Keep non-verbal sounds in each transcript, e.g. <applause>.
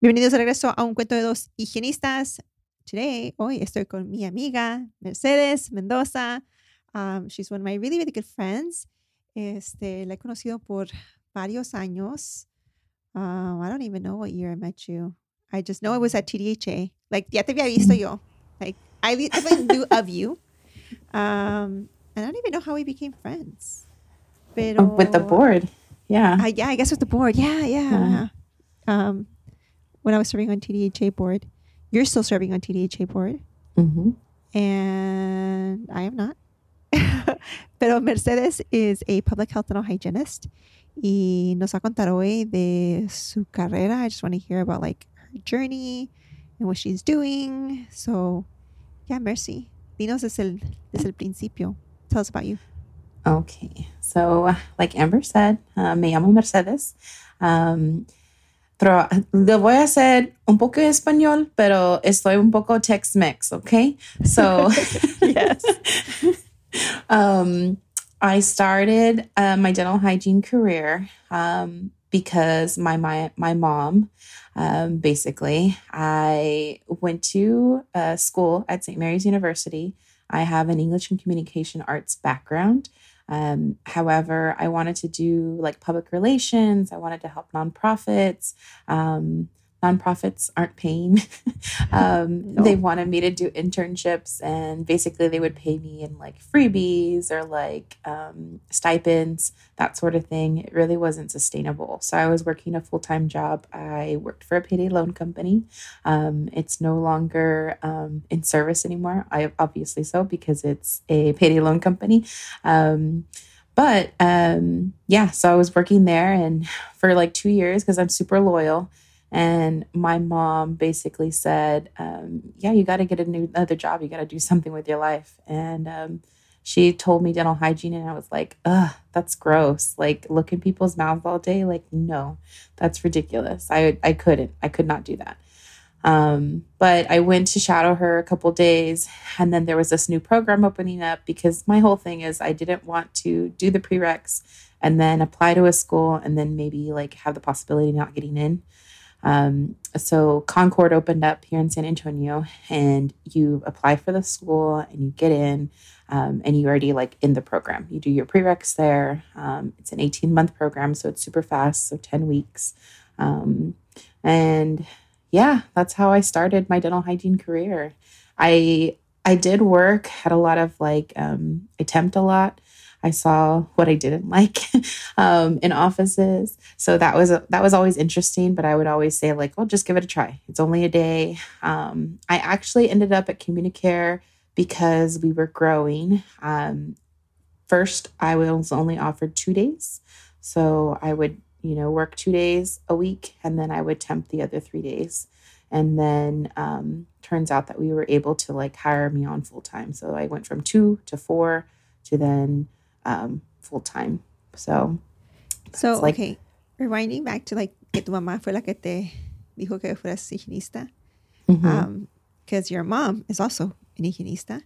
Bienvenidos de regreso a un cuento de dos higienistas. Today, hoy estoy con mi amiga Mercedes Mendoza. Um, she's one of my really, really good friends. Este, la he conocido por varios años. Um, I don't even know what year I met you. I just know it was at TDHA. Like, ya te había visto yo. Like, I definitely knew of you. Um, and I don't even know how we became friends. Pero, with the board. Yeah. Uh, yeah, I guess with the board. Yeah, yeah. yeah. Um, when I was serving on TDHA board, you're still serving on TDHA board. Mm-hmm. And I am not. <laughs> Pero Mercedes is a public health dental hygienist. Y nos va a contar hoy de su carrera. I just want to hear about like her journey and what she's doing. So, yeah, Mercy. Dinos desde el, desde el principio. Tell us about you. Okay. So, like Amber said, uh, me llamo Mercedes. Um, lo voy a hacer un poco en español, pero estoy un poco Tex-Mex, okay? So, <laughs> yes. <laughs> um, I started uh, my dental hygiene career um, because my my my mom um, basically, I went to uh, school at St. Mary's University. I have an English and communication arts background. Um, however, I wanted to do like public relations. I wanted to help nonprofits. Um, nonprofits aren't paying. <laughs> um, no. They wanted me to do internships, and basically, they would pay me in like freebies or like um, stipends, that sort of thing. It really wasn't sustainable. So, I was working a full time job. I worked for a payday loan company. Um, it's no longer um, in service anymore. I obviously so because it's a payday loan company um, but um, yeah, so I was working there and <sighs> for like two years because I'm super loyal. And my mom basically said, um, Yeah, you got to get a new another job. You got to do something with your life. And um, she told me dental hygiene, and I was like, Ugh, that's gross. Like, look in people's mouths all day. Like, no, that's ridiculous. I, I couldn't, I could not do that. Um, but I went to shadow her a couple days, and then there was this new program opening up because my whole thing is I didn't want to do the prereqs and then apply to a school and then maybe like have the possibility of not getting in. Um, so Concorde opened up here in San Antonio, and you apply for the school and you get in, um, and you already like in the program. You do your prereqs there. Um, it's an 18 month program, so it's super fast, so 10 weeks. Um, and yeah, that's how I started my dental hygiene career. I I did work had a lot of like um, I temped a lot. I saw what I didn't <laughs> like um, in offices. So that was that was always interesting. But I would always say like, "Well, just give it a try. It's only a day." Um, I actually ended up at Communicare because we were growing. Um, first, I was only offered two days, so I would you know work two days a week, and then I would temp the other three days. And then um, turns out that we were able to like hire me on full time. So I went from two to four to then um, full time. So, so like, okay, rewinding back to like que tu mamá fue la que te dijo que fueras higienista, because mm-hmm. um, your mom is also an higienista.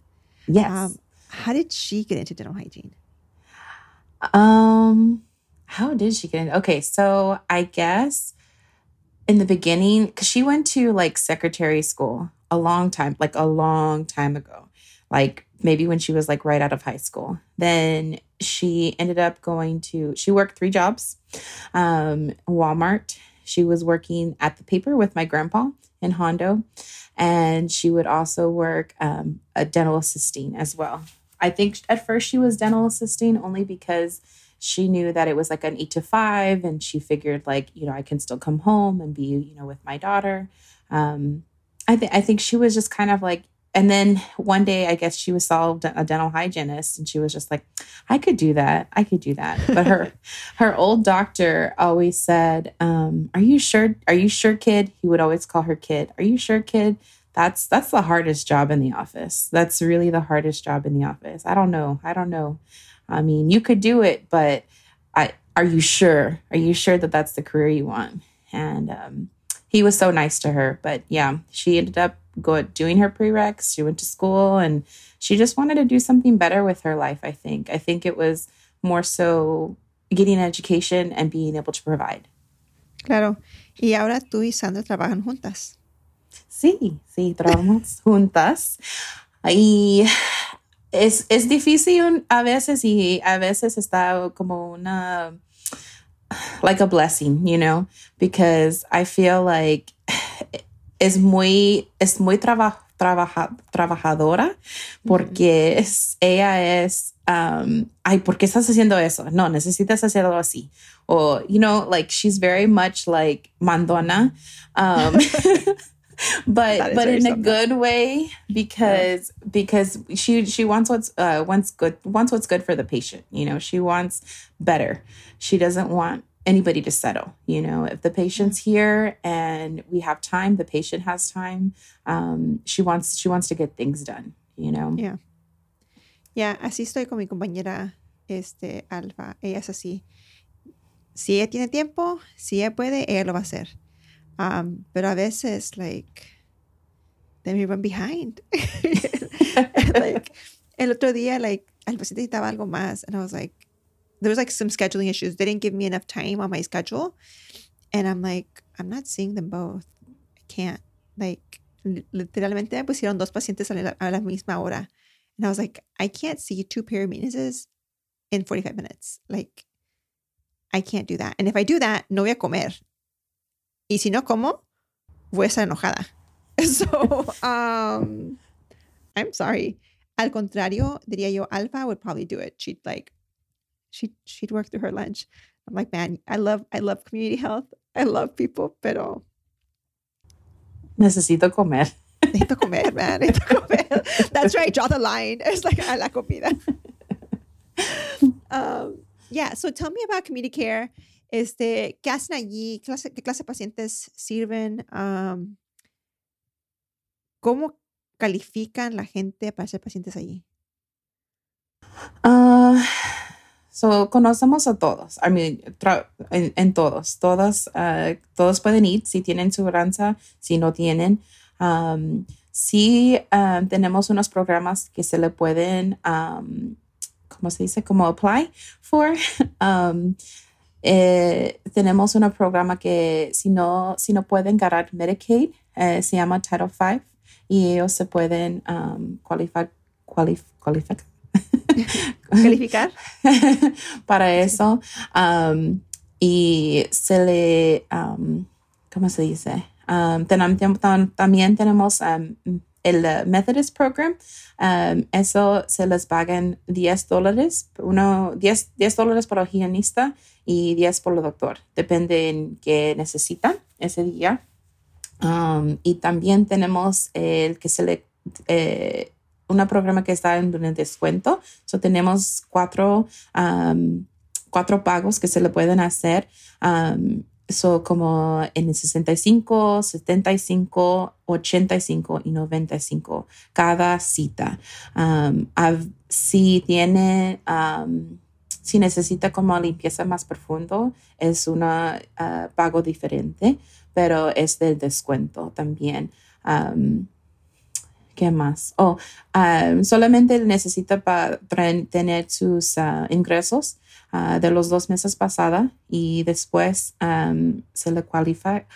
Yes. Um, how did she get into dental hygiene? Um, how did she get in? Okay, so I guess in the beginning, because she went to like secretary school a long time, like a long time ago, like maybe when she was like right out of high school. Then she ended up going to, she worked three jobs um, Walmart. She was working at the paper with my grandpa in Hondo. And she would also work um, a dental assisting as well. I think at first she was dental assisting only because she knew that it was like an eight to five and she figured like you know i can still come home and be you know with my daughter um, i think i think she was just kind of like and then one day, I guess she was solved a dental hygienist, and she was just like, "I could do that. I could do that." But her <laughs> her old doctor always said, um, "Are you sure? Are you sure, kid?" He would always call her kid. "Are you sure, kid?" That's that's the hardest job in the office. That's really the hardest job in the office. I don't know. I don't know. I mean, you could do it, but I are you sure? Are you sure that that's the career you want? And um, he was so nice to her. But yeah, she ended up go doing her prereqs. She went to school and she just wanted to do something better with her life. I think. I think it was more so getting an education and being able to provide. Claro. Y ahora tú y Sandra trabajan juntas. Sí, sí, trabajamos <laughs> juntas. Y es, es difícil a veces y a veces está como una like a blessing, you know, because I feel like es muy, es muy traba, trabaja, trabajadora porque es, ella es, um, ay, ¿por qué estás haciendo eso? No, necesitas hacerlo así. O, you know, like she's very much like mandona. Um, <laughs> but but in a good way because yeah. because she she wants what's uh wants good wants what's good for the patient you know she wants better she doesn't want anybody to settle you know if the patient's here and we have time the patient has time um she wants she wants to get things done you know? Yeah. Yeah así estoy con mi compañera este Alfa. Ella es así. Si ella tiene tiempo si ella puede ella lo va a hacer. Um pero a veces like then we run behind. <laughs> Like el otro día like el paciente necesitaba algo más and I was like there was like some scheduling issues. They didn't give me enough time on my schedule. And I'm like, I'm not seeing them both. I can't. Like, literalmente me pusieron dos pacientes a la, a la misma hora. And I was like, I can't see two perimenuses in 45 minutes. Like, I can't do that. And if I do that, no voy a comer. Y si no como, voy a estar enojada. <laughs> So, um, I'm sorry. Al contrario, diría yo, Alfa would probably do it. She'd like she she'd work through her lunch. I'm like, man, I love I love community health. I love people, pero necesito comer. Necesito comer, man. Necesito comer. <laughs> That's right. Draw the line. <laughs> It's like a la comida. <laughs> um, yeah. So tell me about Communicare. Este, ¿qué hacen allí? ¿Qué clase, qué clase de pacientes sirven? Um, ¿Cómo califican la gente para ser pacientes allí? Uh, So, conocemos a todos, I mean, en, todos, todas, uh, todos pueden ir si tienen seguridad, si no tienen. Um, sí um, tenemos unos programas que se le pueden, um, ¿cómo se dice? Como apply for. <laughs> um, eh, tenemos un programa que si no, si no pueden ganar Medicaid, eh, se llama Title V y ellos se pueden um, cualificar, cualif, cualificar <laughs> calificar <laughs> para eso. Um, y se le, um, ¿cómo se dice? Um, también tenemos el Methodist Program. eso se les pagan 10 dólares, uno, 10, 10 dólares para el higienista y 10 por el doctor. Depende en qué necesitan ese día. y también tenemos el que se le eh, un programa que está en un descuento. So tenemos cuatro, cuatro pagos que se le pueden hacer. Um, so como en el 65, 75, 85 y 95 cada cita. si tiene, si necesita como limpieza más profundo, es un uh, pago diferente, pero es del descuento también. ¿Qué más? Oh, um, solamente necesita para tener sus uh, ingresos uh, de los dos meses pasada y después um, se le cualifica.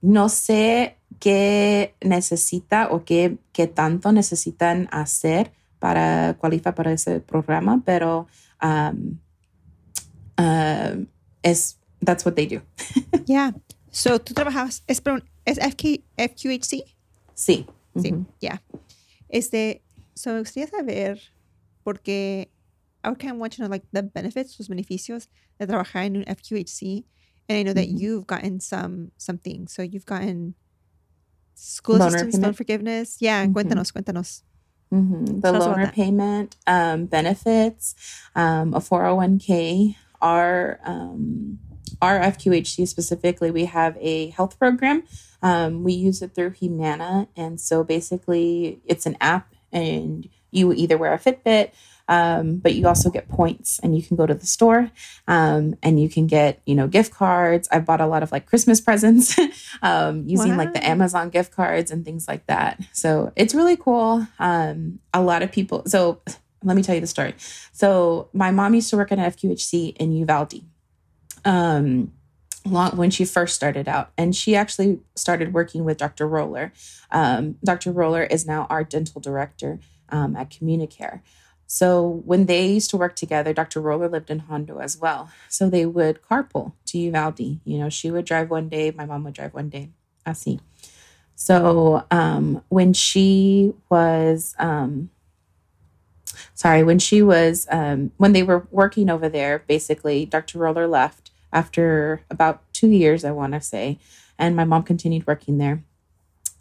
No sé qué necesita o qué, qué tanto necesitan hacer para cualificar para ese programa, pero um, uh, es that's what they do. <laughs> yeah. So tú trabajas es, es FK, FQHC? Sí. Sí, ya. Este, so me gustaría saber, porque I kind of want to know like the benefits, los beneficios de trabajar en un FQHC. And I know that you've gotten some something. So you've gotten School loaner assistance, loan forgiveness. Yeah, mm-hmm. cuéntanos, cuéntanos. Mm-hmm. The loan repayment, um, benefits, um, a 401k, are um, our FQHC specifically, we have a health program. Um, we use it through Humana. And so basically, it's an app, and you either wear a Fitbit um, but you also get points and you can go to the store um, and you can get, you know, gift cards. i've bought a lot of like Christmas presents <laughs> um, using wow. like the Amazon gift cards and things like that. So it's really cool. Um, a lot of people, so let me tell you the story. So my mom used to work at an FQHC in Uvalde. Um, long when she first started out and she actually started working with dr roller um, dr roller is now our dental director um, at communicare so when they used to work together, Dr. Roller lived in Hondo as well. So they would carpool to Uvalde. You know, she would drive one day, my mom would drive one day. I see. So um, when she was, um, sorry, when she was, um, when they were working over there, basically, Dr. Roller left after about two years, I want to say, and my mom continued working there.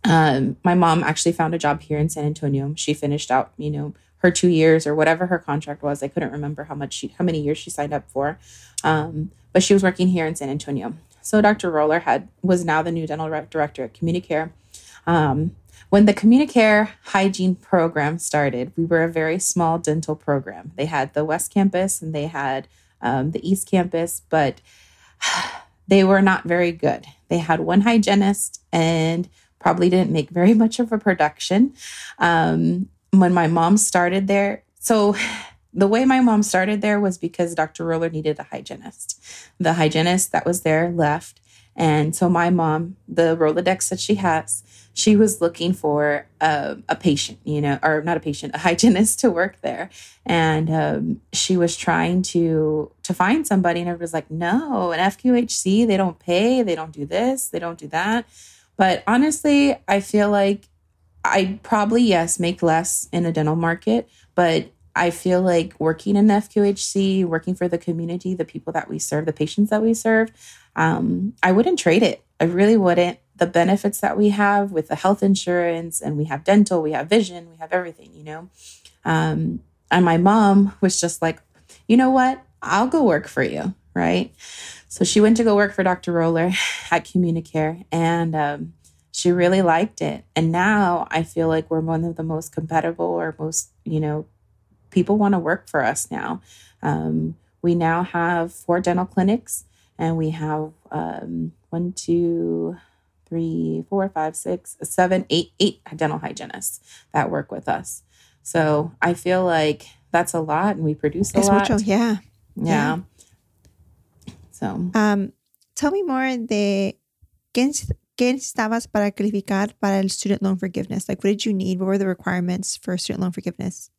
Um, my mom actually found a job here in San Antonio. She finished out, you know, her two years or whatever her contract was. I couldn't remember how much she, how many years she signed up for. Um, but she was working here in San Antonio. So Dr. Roller had was now the new dental director at Communicare. Um, when the Communicare hygiene program started, we were a very small dental program. They had the West Campus and they had um, the East Campus, but <sighs> they were not very good. They had one hygienist and probably didn't make very <laughs> much of a production. Um, when my mom started there, so <sighs> the way my mom started there was because Dr. Roller needed a hygienist. The hygienist that was there left. And so my mom, the Rolodex that she has, she was looking for a, a patient, you know, or not a patient, a <laughs> hygienist to work there. And um, she was trying to to find somebody, and everybody's like, no, an FQHC, they don't pay, they don't do this, they don't do that. But honestly, I feel like I probably, yes, make less in a dental market, but I feel like working in FQHC, working for the community, the people that we serve, the patients that we serve, um, I wouldn't trade it. I really wouldn't. The benefits that we have with the health insurance, and we have dental, we have vision, we have everything, you know. Um, and my mom was just like, you know what? I'll go work for you, right? So she went to go work for Dr. Roller <laughs> at Communicare, and um, she really liked it. And now I feel like we're one of the most compatible or most, you know, people want to work for us now. Um, we now have four dental clinics and we have um, one, two, three, four, five, six, seven, eight, eight dental hygienists that work with us. So I feel like that's a lot and we produce a es lot. Mucho, yeah. Yeah. yeah. So, um, tell me more de ¿qué necesitabas para calificar para el student loan forgiveness? Like, what did you need? What were the requirements for student loan forgiveness?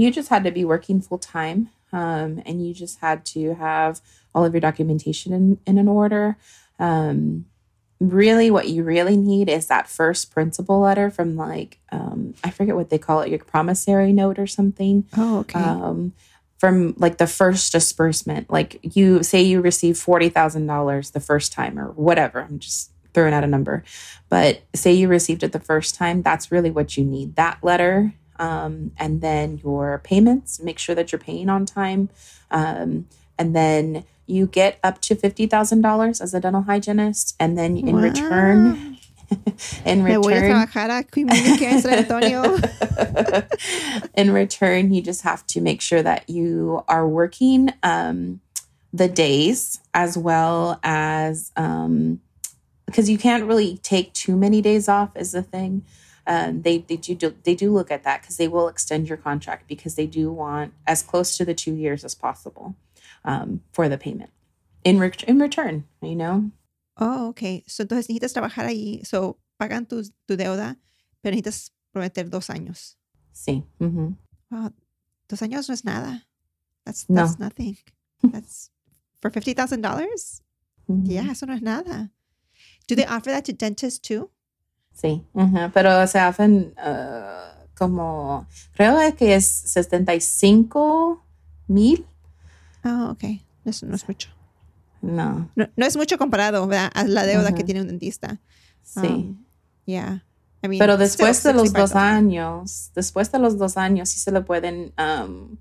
You just had to be working full time, um, and you just had to have all of your documentation in, in an order. Um, really, what you really need is that first principal letter from like um, I forget what they call it, your promissory note or something. Oh, okay um, from like the first disbursement like you say you receive $40,000 the first time or whatever I'm just throwing out a number. But say you received it the first time, that's really what you need that letter. Um, and then your payments, make sure that you're paying on time. Um, and then you get up to $50,000 as a dental hygienist. And then in wow. return, <laughs> in return, <laughs> in return, you just have to make sure that you are working um, the days as well as um, because you can't really take too many days off is the thing. Um, they they do they do look at that because they will extend your contract because they do want as close to the two years as possible um, for the payment in re- in return. You know. Oh, okay. So entonces necesitas trabajar allí. So pagan tu, tu deuda, pero necesitas prometer dos años. Sí. Mm-hmm. Wow, dos años no es nada. That's that's no. nothing. <laughs> That's for fifty thousand dollars. Mm-hmm. Yeah, eso no es nada. Do they offer that to dentists too? Sí, pero se hacen uh, como, creo que es 75 mil. Oh, ok. Eso no es mucho. No. No, no es mucho comparado ¿verdad? a la deuda que tiene un dentista. Sí. Um, Yeah. I mean, Pero después de los 65 dos años, después de los dos años, sí se le pueden um,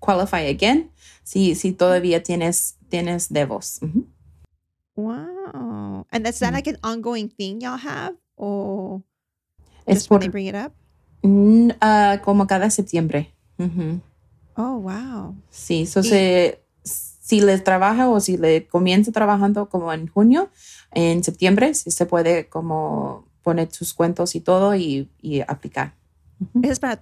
qualify again si, si todavía tienes, tienes devos. Wow. And that's that like an ongoing thing y'all have? Or Es por bring it up? mm, ah, como cada septiembre. Oh, wow. Sí, so se- si le trabaja o si le comienza trabajando como en junio, en septiembre, sí se puede como poner sus cuentos y todo y, y aplicar. Ujú. Eso es para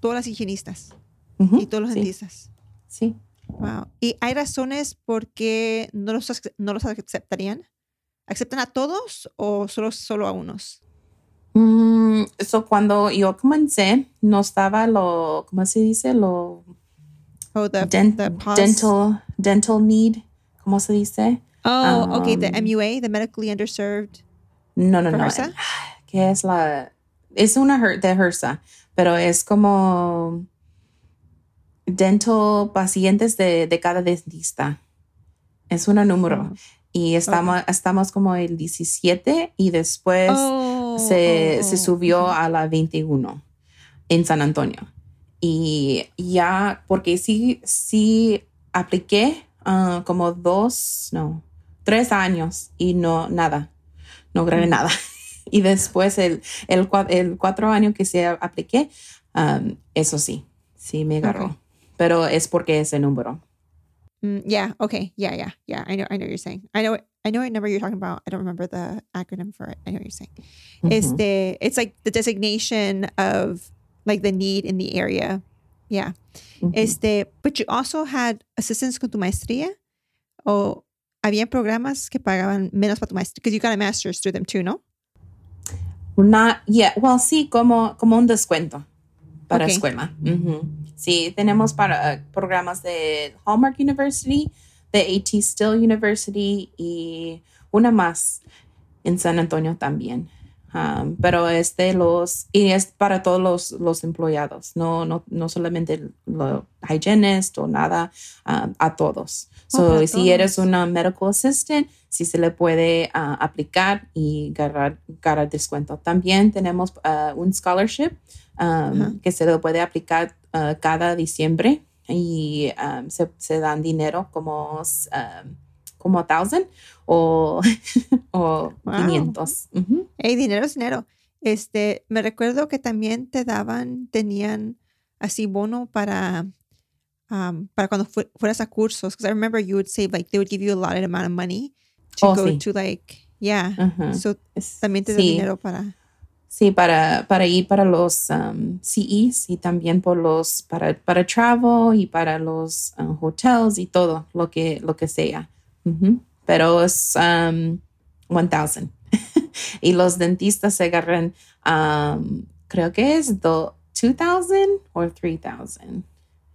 todas las higienistas y todos los sí, dentistas. sí. Wow. ¿Y hay razones por qué no los, no los aceptarían? ¿Aceptan a todos o solo, solo a unos? Mm, so cuando yo comencé, no estaba lo, ¿cómo se dice? Lo Oh, the, the dental, dental need, ¿cómo se dice? Oh, okay. The um, MUA, the medically underserved. No, no, ¿For no. HRSA? <sighs> ¿Qué es la? Es una her- de HRSA, pero es como dental pacientes de, de cada dentista. Es un número. Oh. Y estamos, estamos como el 17 y después Oh, se, oh, se oh. subió a la 21 en San Antonio. Y ya, porque sí, sí apliqué ah, como dos, no, tres años y no, nada, no grabé Mm. nada. <laughs> Y después el, el, el cuatro años que se apliqué, um, eso sí, sí me agarró. Pero es porque es el número. Mm, yeah. Okay. Yeah. Yeah. Yeah. I know. I know what you're saying. I know. I know what number you're talking about. I don't remember the acronym for it. I know what you're saying. Ujú. Este, it's like the designation of like the need in the area. Yeah. Este, but you also had assistance con tu maestría, o había programas que pagaban menos para tu maestría because you got a master's through them too, ¿no? Not yet. Well, sí, como, como un descuento para escuela. Ujú. Sí, tenemos para eh, programas de Hallmark University, de AT Still University y una más en San Antonio también. Um, pero es de los, y es para todos los, los empleados, no, no, no solamente los hygienists o nada, um, a todos. Oh, So, si eres una medical assistant, sí se le puede ah, aplicar y ganar, ganar descuento. También tenemos ah, un scholarship um, Ajá. que se le puede aplicar ah, cada diciembre y um, se, se dan dinero como, um, como 1000 o, <laughs> o Wow. 500. Ujú. Hey, dinero es dinero. Este, me recuerdo que también te daban, tenían así bono para, um, para cuando fu- fueras a cursos. Because I remember you would say like they would give you a lot amount of money to Oh, go sí. to like, yeah. Ajá. So Es- también te dan sí. dinero para. Sí, para, para ir para los um, CEs y también por los, para, para travel y para los um, hotels y todo lo que, lo que sea. Pero es um, 1000. <laughs> y los dentistas se agarran, um, creo que es do, 2000 o 3000.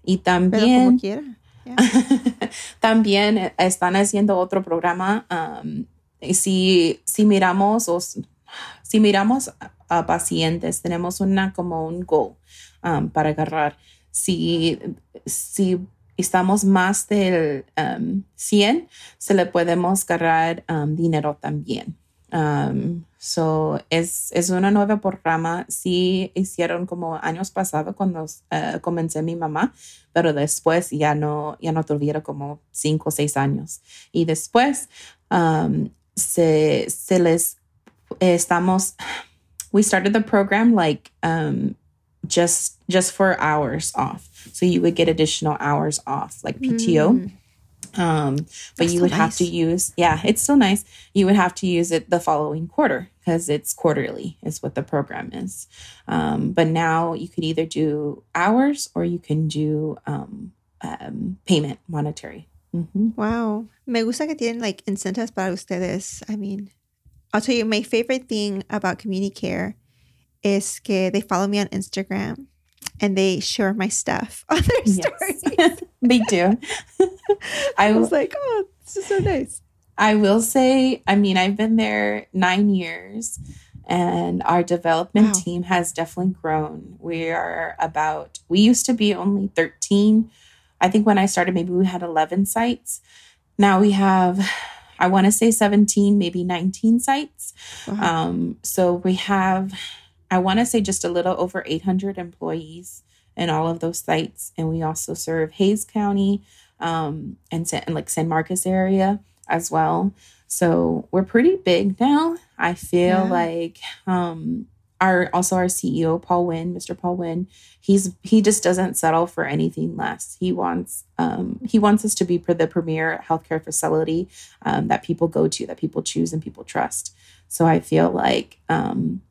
Y Pero como también quiera. Yeah. <laughs> también están haciendo otro programa. um, y si, si miramos o s- si miramos a, pacientes, tenemos una como un goal um, para agarrar. Si, si estamos más del um, 100, se le podemos agarrar um, dinero también. Um, so es, es una nueva programa. Sí hicieron como años pasados cuando uh, comencé mi mamá, pero después ya no, ya no tuviera como cinco o seis años. Y después um, se, se les eh, estamos, we started the program like um, just just for hours off. So you would get additional hours off, like PTO. Mm. Um, but That's you would have to use, yeah, it's still nice. You would have to use it the following quarter because it's quarterly, is what the program is. Um, but now you could either do hours or you can do um, um, payment, monetary. Mhm. Wow. Me gusta que tienen like incentives para ustedes. I mean, I'll tell you my favorite thing about Communicare is que they follow me on Instagram and they share my stuff <laughs> on their Yes. stories. <laughs> they do. <laughs> I I was like, oh, this is so nice. I will say, I mean, I've been there nine years and our development Wow. team has definitely grown. We are about, we used to be only 13. I think when I started, maybe we had 11 sites. Now we have, I want to say 17, maybe 19 sites. Um, so we have, I want to say, just a little over 800 employees in all of those sites, and we also serve Hays County um, and, San, and like San Marcos area as well. So we're pretty big now. I feel Yeah. like um, our also our CEO Paul Nguyen, Mr. Paul Nguyen, he's he just doesn't settle for anything less. He wants um, he wants us to be the premier healthcare facility um, that people go to, that people choose, and people trust. So I feel like um,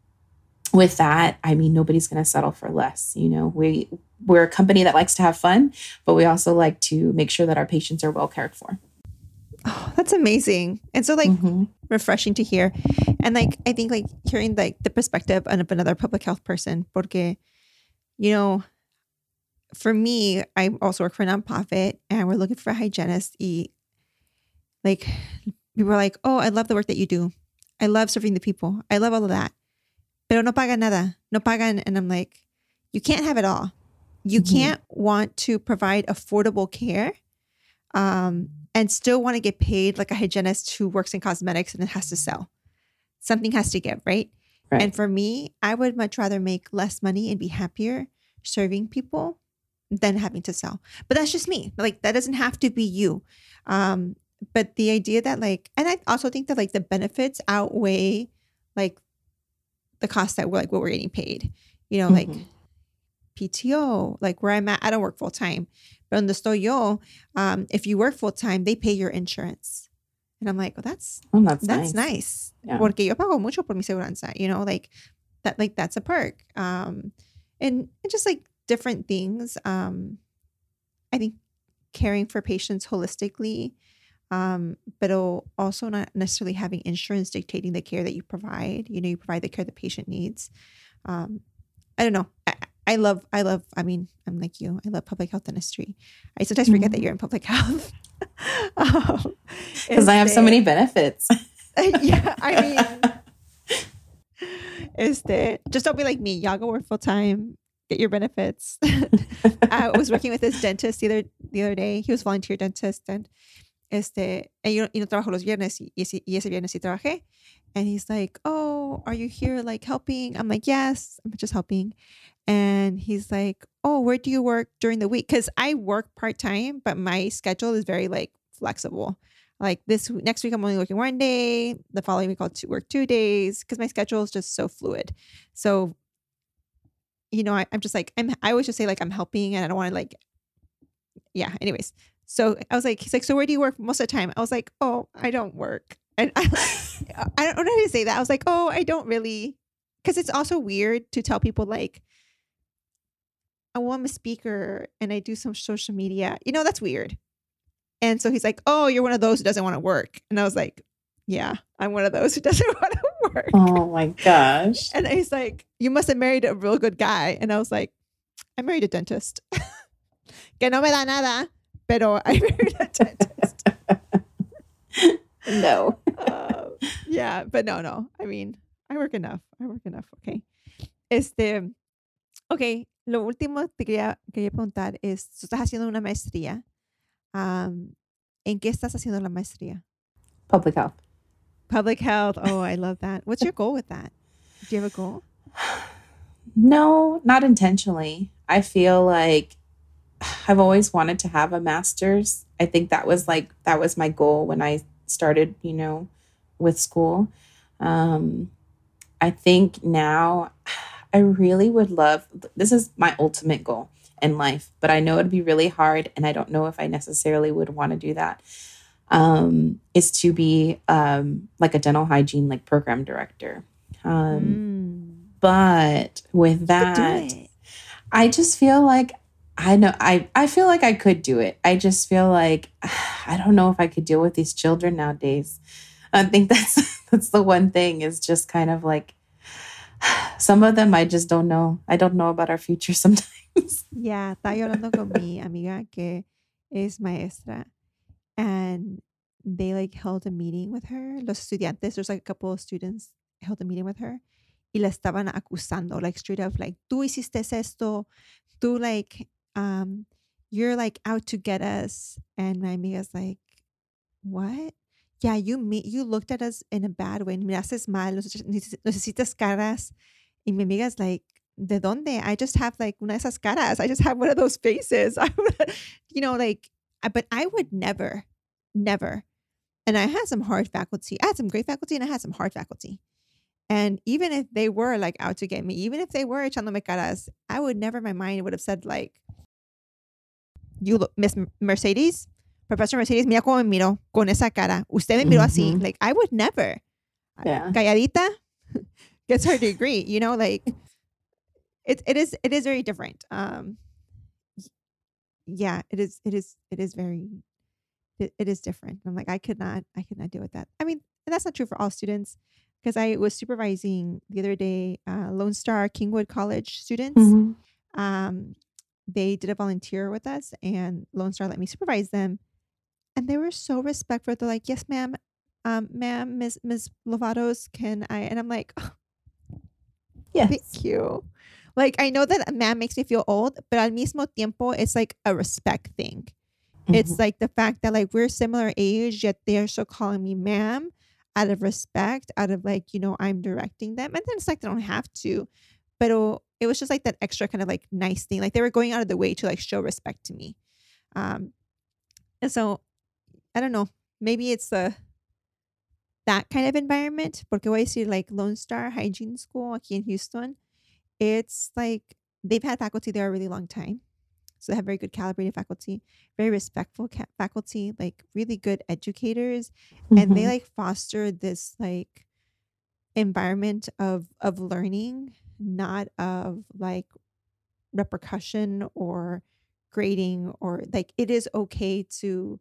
with that, I mean nobody's going to settle for less. You know, we we're a company that likes to have fun, but we also like to make sure that our patients are well cared for. Oh, that's amazing. And so like Mhm. refreshing to hear. And like I think like hearing like the perspective of another public health person, porque you know, for me, I also work for a nonprofit and we're looking for a hygienist. Y, like people are like, oh, I love the work that you do. I love serving the people. I love all of that. Pero no pagan nada. No pagan. And I'm like, you can't have it all. You Mhm. can't want to provide affordable care um, and still want to get paid like a hygienist who works in cosmetics and it has to sell. Something has to give, right? Right. And for me, I would much rather make less money and be happier serving people than having to sell. But that's just me. Like that doesn't have to be you. Um, but the idea that like, and I also think that like the benefits outweigh like the cost that we're like what we're getting paid. You know, like Mhm. PTO, like where I'm at, I don't work full time. But on the estoy yo, um, if you work full time, they pay your insurance. And I'm like, well, that's Oh, that's, that's nice. nice. Yeah. Porque yo pago mucho por mi seguranza, you know, like that, like that's a perk. Um, and, and just like different things. Um, I think caring for patients holistically, um, but also not necessarily having insurance dictating the care that you provide. You know, you provide the care the patient needs. Um, I don't know. I, I love, I love, I mean, I'm like you. I love public health dentistry. I sometimes forget that Mhm. you're in public <laughs> health. Um, Because I have so many benefits. <laughs> yeah, I mean, <laughs> este, just don't be like me. Y'all go work full time, get your benefits. I was working with this dentist the other the other day. He was volunteer dentist, and este, y yo, y no trabajo los viernes, y, y ese viernes sí trabajé. And he's like, "Oh, are you here like helping?" I'm like, "Yes, I'm just helping." And he's like, "Oh, where do you work during the week?" Because I work part time, but my schedule is very like flexible. Like this next week i'm only working one day the following week i'll two, work two days because my schedule is just so fluid. So you know I, i'm just like i'm i always just say like i'm helping and i don't want to like yeah anyways. So i was like he's like so where do you work most of the time? I was like oh i don't work. And <laughs> i, I don't know how to say that. I was like oh i don't really because it's also weird to tell people like oh i'm a speaker and i do some social media you know that's weird and so he's like, "Oh, you're one of those who doesn't want to work." And I was like, "Yeah, I'm one of those who <laughs> doesn't want to work." Oh my gosh. And he's like, "You must have married a real good guy." And I was like, "I married a dentist. <laughs> que no me da nada, pero I <laughs> married a dentist." No. Uh, yeah, but no, no. I mean, I work enough. I work enough. Okay. Este, okay. Lo último que quería, quería preguntar es, tú estás haciendo una maestría. Um, ¿En qué estás haciendo la maestría? Public health. Public health. Oh, I love that. What's your <laughs> goal with that? Do you have a goal? No, not intentionally. I feel like I've always wanted to have a master's. I think that was like that was my goal when I started, you know, with school. Um I think now I really would love this is my ultimate goal in life, but I know it'd be really hard and I don't know if I necessarily would want to do that. Um is to be um like a dental hygiene like program director. Um Mm. but with that. I just feel like I know I I feel like I could do it. I just feel like <sighs> I don't know if I could deal with these children nowadays. I think <laughs> that's that's the one thing is just kind of like some of them I just don't know. I don't know about our future <laughs> sometimes. Yeah, estaba hablando con mi <laughs> amiga que es maestra, and they like held a meeting with her. Los estudiantes, there's like a couple of students held a meeting with her, y la estaban acusando, like straight up, like tú hiciste esto, tú like, um, you're like out to get us, and my amiga's like, what? yeah, you me you looked at us in a bad way. Me haces mal, necesitas caras. Y mi amiga's like, ¿de dónde? I just have like una de esas caras. I just have one of those faces. <laughs> I you know, like, but I would never, never. And I had some hard faculty. I had some great faculty and I had some hard faculty. And even if they were like out to get me, even if they were echándome caras, I would never, my mind would have said like, you look, Miss Mercedes, Professor Mercedes, mira cómo me miró con esa cara. Usted me miró así. Mhm. Like, I would never. Yeah. Calladita gets her degree, you know, like it, it is, it is very different. Um, yeah, it is, it is, it is very, it, it is different. I'm like, I could not, I could not deal with that. I mean, and that's not true for all students because I was supervising the other day, uh, Lone Star Kingwood College students Mhm. um, they did a volunteer with us and Lone Star let me supervise them. And they were so respectful. They're like, yes, ma'am. Um, ma'am, Miss Miss Lovatos, can I? And I'm like, oh, <laughs> Yes. thank you. Like, I know that ma'am makes me feel old, but al mismo tiempo, it's like a respect thing. It's Mhm. like the fact that like we're similar age, yet they're still calling me ma'am out of respect, out of like, you know, I'm directing them. And then it's like they don't have to. But it was just like that extra kind of like nice thing. Like they were going out of the way to like show respect to me. Um and so I don't know. Maybe it's the that kind of environment. Porque voy a decir like Lone Star Hygiene School aquí in Houston. It's like they've had faculty there a really long time. So they have very good calibrated faculty, very respectful ca- faculty, like really good educators, and they Mhm. like foster this like environment of of learning, not of like repercussion or grading or like it is okay to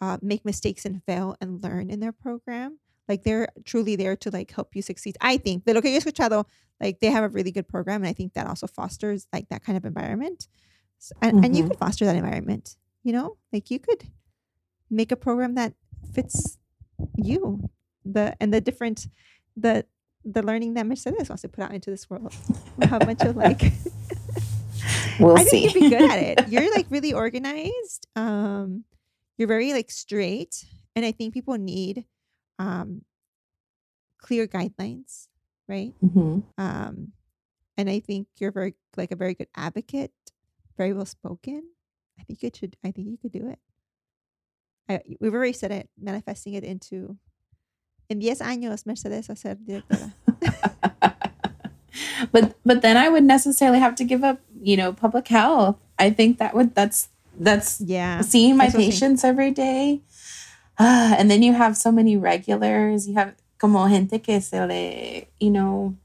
uh, make mistakes and fail and learn in their program. Like they're truly there to like help you succeed. I think de lo que yo he escuchado, like they have a really good program, and I think that also fosters like that kind of environment. S- And, and you Mhm. could foster that environment. You know, like you could make a program that fits you, the and the different the the learning that Mercedes wants to put out into this world. How much of like <laughs> We'll I see. think you'd be good at it. You're like really <laughs> organized. Um, you're very like straight, and I think people need um clear guidelines, right? Mhm. Um, and I think you're very like a very good advocate, very well spoken. I think it should. I think you could do it. I, we've already said it, manifesting it into. En 10 años, Mercedes va a ser directora. <laughs> but but then I would necessarily have to give up, you know, public health. I think that would that's that's Yeah. seeing my That's what I'm saying. patients every day. Ah, and then you have so many regulars. You have como gente que se le, you know,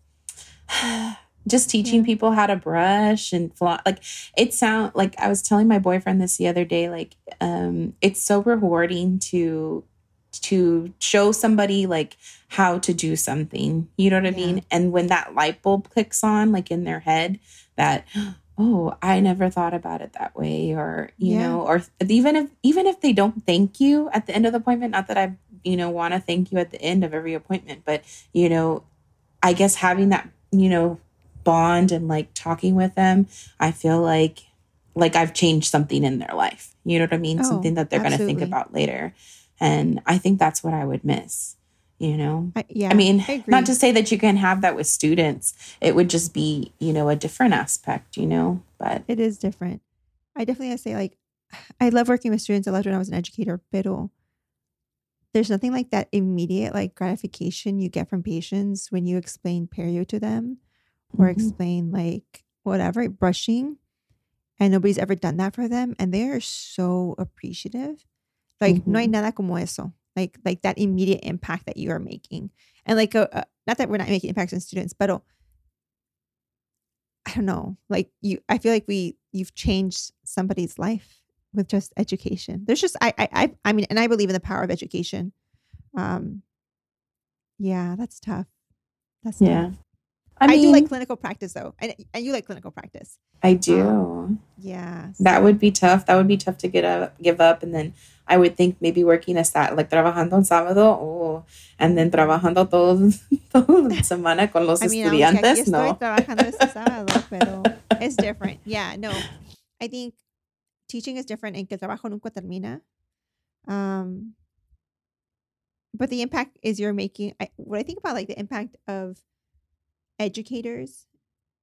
<sighs> just teaching Yeah. people how to brush and fly. Like it sound like I was telling my boyfriend this the other day. Like um, it's so rewarding to to show somebody like how to do something. You know what I Yeah. mean? And when that light bulb clicks on, like in their head, that oh i never thought about it that way or you Yeah. know or even if even if they don't thank you at the end of the appointment not that i you know want to thank you at the end of every appointment but you know i guess having that you know bond and like talking with them i feel like like i've changed something in their life. You know what i mean? Oh, something that they're going to think about later. And i think that's what i would miss you know I, yeah. I mean, I not to say that you can have that with students. It would just be, you know, a different aspect, you know. But It is different. I definitely say, like, <sighs> I love working with students. I loved when I was an educator, pero there's nothing like that immediate like gratification you get from patients when you explain perio to them or Mhm. explain like whatever brushing, and nobody's ever done that for them, and they are so appreciative. Like no hay Mhm. nada como eso. Like like that immediate impact that you are making, and like uh, uh, not that we're not making impacts on students, but uh, I don't know. Like you, I feel like we you've changed somebody's life with just education. There's just I I I, I mean, and I believe in the power of education. Um, yeah, that's tough. That's yeah, tough. I I, do like clinical practice though, and and you like clinical practice. I do. Yeah, that would be tough. That would be tough to get up, give up, and then I would think maybe working a sat like trabajando en sábado, oh, and then trabajando todo <laughs> toda la <laughs> semana con los I mean, estudiantes. No, trabajando este sábado, pero <laughs> es different. Yeah, no. I think teaching is different and que trabajo nunca termina. Um, but the impact is you're making I, what i think about like the impact of educators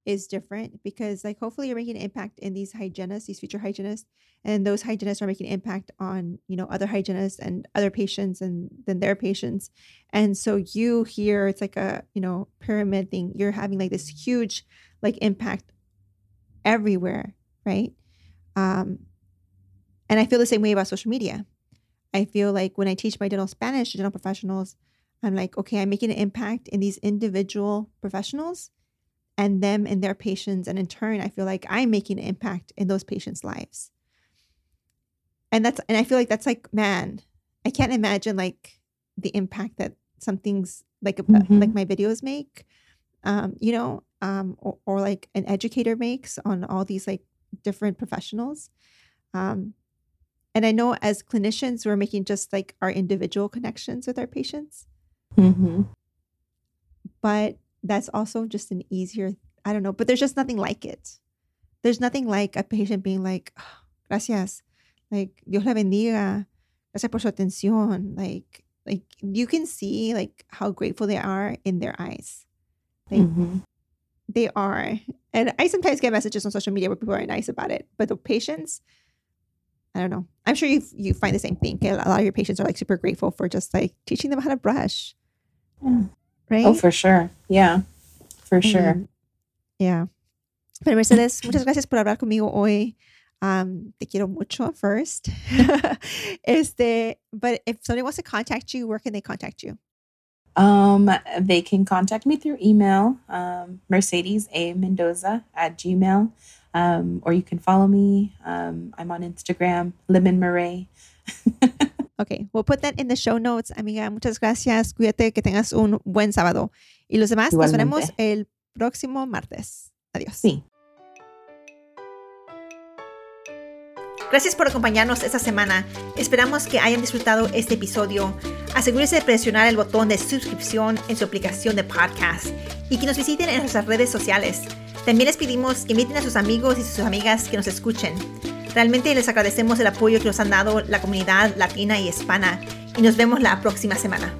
is different because like hopefully you're making an impact in these hygienists these future hygienists and those hygienists are making impact on you know other hygienists and other patients and then their patients. And so you here it's like a you know pyramid thing. You're having like this huge like impact everywhere right? Um and i feel the same way about social media. I feel like when I teach my dental Spanish to dental professionals, I'm like, okay, I'm making an impact in these individual professionals and them and their patients. And in turn, I feel like I'm making an impact in those patients' lives. And that's, and I feel like that's like, man, I can't imagine like the impact that something's like, mm-hmm. like my videos make, um, you know, um, or, or like an educator makes on all these like different professionals. Um, and I know as clinicians, we're making just like our individual connections with our patients. Mm-hmm. But that's also just an easier, I don't know, but there's just nothing like it. There's nothing like a patient being like, oh, gracias, like, Dios la bendiga, gracias por su atención. Like, like you can see like how grateful they are in their eyes. Like, mm-hmm. they are. And I sometimes get messages on social media where people are nice about it, but the patients, I don't know. I'm sure you you find the same thing. A lot of your patients are like super grateful for just like teaching them how to brush. Yeah. Right? Oh, for sure. Yeah. For sure. Mm-hmm. Yeah. Pero Mercedes, muchas gracias por hablar conmigo hoy. Um, te quiero mucho first. <laughs> este, but if somebody wants to contact you, where can they contact you? Um, they can contact me through email, um, Mercedes A Mendoza at Gmail um, or you can follow me. Um, I'm on Instagram, Lemon Meray. <laughs> ok, we'll put that in the show notes. Amiga, muchas gracias. Cuídate, que tengas un buen sábado. Y los demás Igualmente. nos veremos el próximo martes. Adiós. Sí. Gracias por acompañarnos esta semana. Esperamos que hayan disfrutado este episodio. Asegúrese de presionar el botón de suscripción en su aplicación de podcast y que nos visiten en nuestras redes sociales. También les pedimos que inviten a sus amigos y sus amigas que nos escuchen. Realmente les agradecemos el apoyo que nos han dado la comunidad latina y hispana y nos vemos la próxima semana.